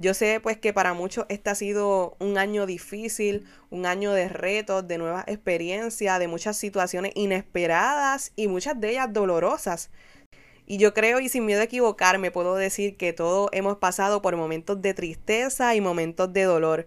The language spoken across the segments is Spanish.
Yo sé pues que para muchos este ha sido un año difícil, un año de retos, de nuevas experiencias, de muchas situaciones inesperadas y muchas de ellas dolorosas. Y yo creo y sin miedo a equivocarme puedo decir que todos hemos pasado por momentos de tristeza y momentos de dolor.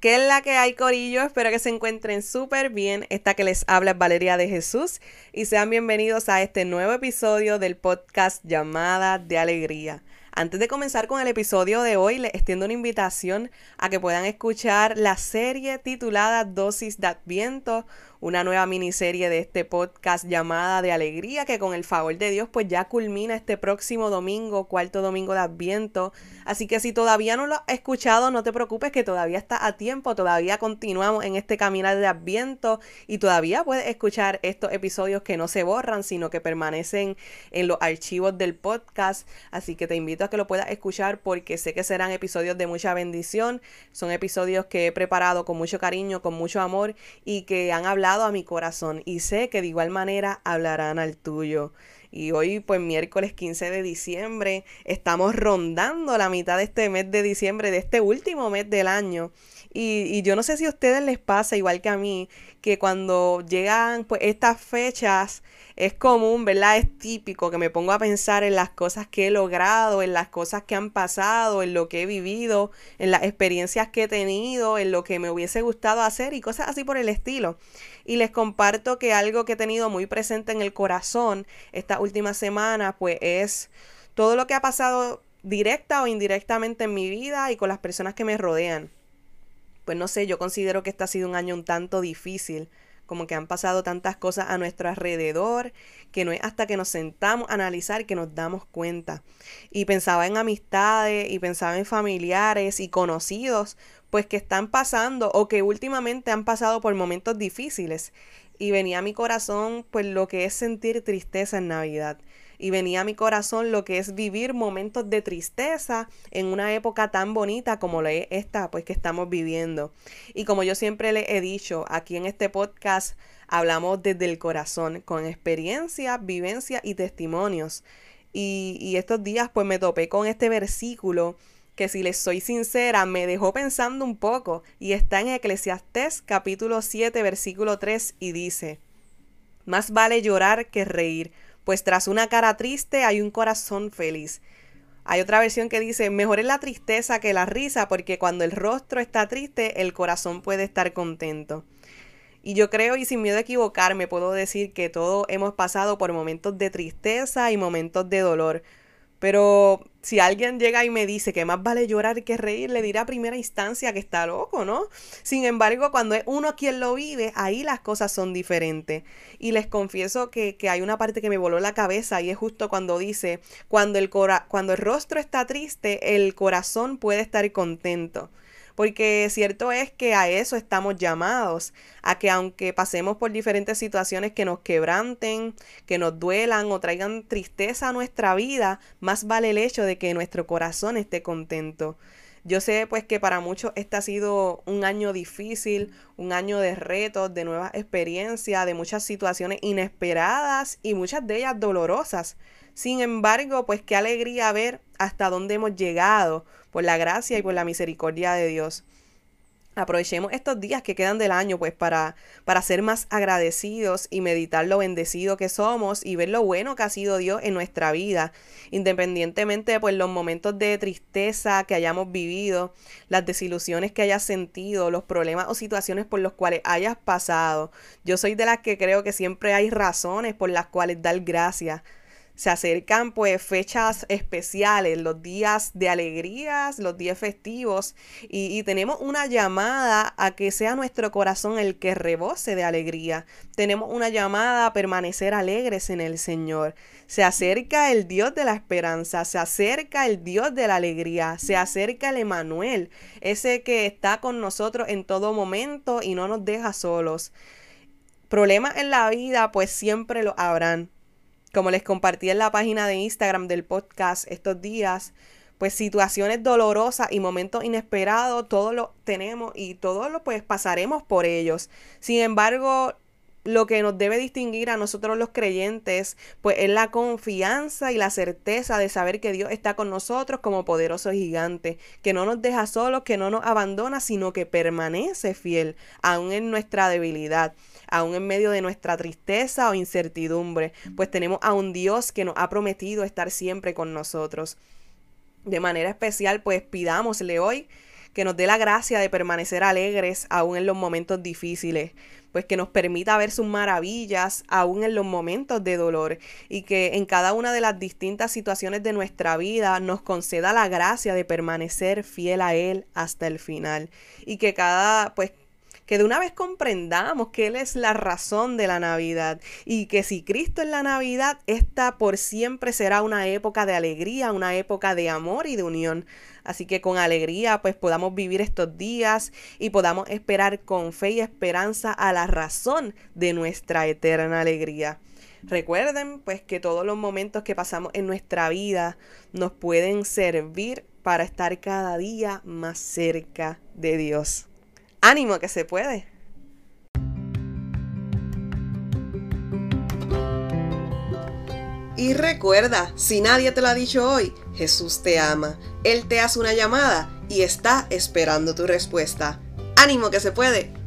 ¿Qué es la que hay, Corillo? Espero que se encuentren súper bien. Esta que les habla es Valeria de Jesús y sean bienvenidos a este nuevo episodio del podcast Llamada de Alegría. Antes de comenzar con el episodio de hoy, les extiendo una invitación a que puedan escuchar la serie titulada Dosis de Adviento, una nueva miniserie de este podcast llamada de alegría que con el favor de Dios pues ya culmina este próximo domingo, cuarto domingo de Adviento. Así que si todavía no lo has escuchado, no te preocupes que todavía está a tiempo, todavía continuamos en este caminar de Adviento y todavía puedes escuchar estos episodios que no se borran, sino que permanecen en los archivos del podcast. Así que te invito a que lo puedas escuchar porque sé que serán episodios de mucha bendición, son episodios que he preparado con mucho cariño, con mucho amor y que han hablado a mi corazón y sé que de igual manera hablarán al tuyo. Y hoy, pues miércoles 15 de diciembre, estamos rondando la mitad de este mes de diciembre, de este último mes del año. Y, y, yo no sé si a ustedes les pasa, igual que a mí, que cuando llegan pues estas fechas es común, ¿verdad? Es típico que me pongo a pensar en las cosas que he logrado, en las cosas que han pasado, en lo que he vivido, en las experiencias que he tenido, en lo que me hubiese gustado hacer y cosas así por el estilo. Y les comparto que algo que he tenido muy presente en el corazón esta última semana, pues es todo lo que ha pasado directa o indirectamente en mi vida y con las personas que me rodean. Pues no sé, yo considero que este ha sido un año un tanto difícil como que han pasado tantas cosas a nuestro alrededor, que no es hasta que nos sentamos a analizar que nos damos cuenta. Y pensaba en amistades y pensaba en familiares y conocidos, pues que están pasando o que últimamente han pasado por momentos difíciles. Y venía a mi corazón pues lo que es sentir tristeza en Navidad y venía a mi corazón lo que es vivir momentos de tristeza en una época tan bonita como la esta pues que estamos viviendo. Y como yo siempre le he dicho, aquí en este podcast hablamos desde el corazón, con experiencia, vivencia y testimonios. Y, y estos días pues me topé con este versículo que si les soy sincera me dejó pensando un poco y está en Eclesiastés capítulo 7 versículo 3 y dice, más vale llorar que reír pues tras una cara triste hay un corazón feliz. Hay otra versión que dice, mejor es la tristeza que la risa, porque cuando el rostro está triste, el corazón puede estar contento. Y yo creo, y sin miedo a equivocarme, puedo decir que todos hemos pasado por momentos de tristeza y momentos de dolor, pero si alguien llega y me dice que más vale llorar que reír, le dirá a primera instancia que está loco, ¿no? Sin embargo, cuando es uno quien lo vive, ahí las cosas son diferentes. Y les confieso que, que hay una parte que me voló la cabeza y es justo cuando dice, cuando el, cora cuando el rostro está triste, el corazón puede estar contento porque cierto es que a eso estamos llamados, a que aunque pasemos por diferentes situaciones que nos quebranten, que nos duelan o traigan tristeza a nuestra vida, más vale el hecho de que nuestro corazón esté contento. Yo sé pues que para muchos este ha sido un año difícil, un año de retos, de nuevas experiencias, de muchas situaciones inesperadas y muchas de ellas dolorosas. Sin embargo, pues qué alegría ver hasta dónde hemos llegado por la gracia y por la misericordia de Dios. Aprovechemos estos días que quedan del año pues para, para ser más agradecidos y meditar lo bendecido que somos y ver lo bueno que ha sido Dios en nuestra vida, independientemente de pues, los momentos de tristeza que hayamos vivido, las desilusiones que hayas sentido, los problemas o situaciones por los cuales hayas pasado. Yo soy de las que creo que siempre hay razones por las cuales dar gracias se acercan pues fechas especiales, los días de alegrías, los días festivos y, tenemos una llamada a que sea nuestro corazón el que rebose de alegría. Tenemos una llamada a permanecer alegres en el Señor. Se acerca el Dios de la esperanza, se acerca el Dios de la alegría, se acerca el Emanuel, ese que está con nosotros en todo momento y no nos deja solos. Problemas en la vida pues siempre lo habrán como les compartí en la página de Instagram del podcast estos días, pues situaciones dolorosas y momentos inesperados, todos lo tenemos y todos lo pues pasaremos por ellos. Sin embargo, lo que nos debe distinguir a nosotros los creyentes, pues es la confianza y la certeza de saber que Dios está con nosotros como poderoso gigante, que no nos deja solos, que no nos abandona, sino que permanece fiel, aún en nuestra debilidad aún en medio de nuestra tristeza o incertidumbre, pues tenemos a un Dios que nos ha prometido estar siempre con nosotros. De manera especial, pues pidámosle hoy que nos dé la gracia de permanecer alegres aún en los momentos difíciles, pues que nos permita ver sus maravillas aún en los momentos de dolor y que en cada una de las distintas situaciones de nuestra vida nos conceda la gracia de permanecer fiel a Él hasta el final. Y que cada, pues que de una vez comprendamos que Él es la razón de la Navidad y que si Cristo es la Navidad, esta por siempre será una época de alegría, una época de amor y de unión. Así que con alegría pues podamos vivir estos días y podamos esperar con fe y esperanza a la razón de nuestra eterna alegría. Recuerden pues que todos los momentos que pasamos en nuestra vida nos pueden servir para estar cada día más cerca de Dios. Ánimo que se puede. Y recuerda, si nadie te lo ha dicho hoy, Jesús te ama. Él te hace una llamada y está esperando tu respuesta. Ánimo que se puede.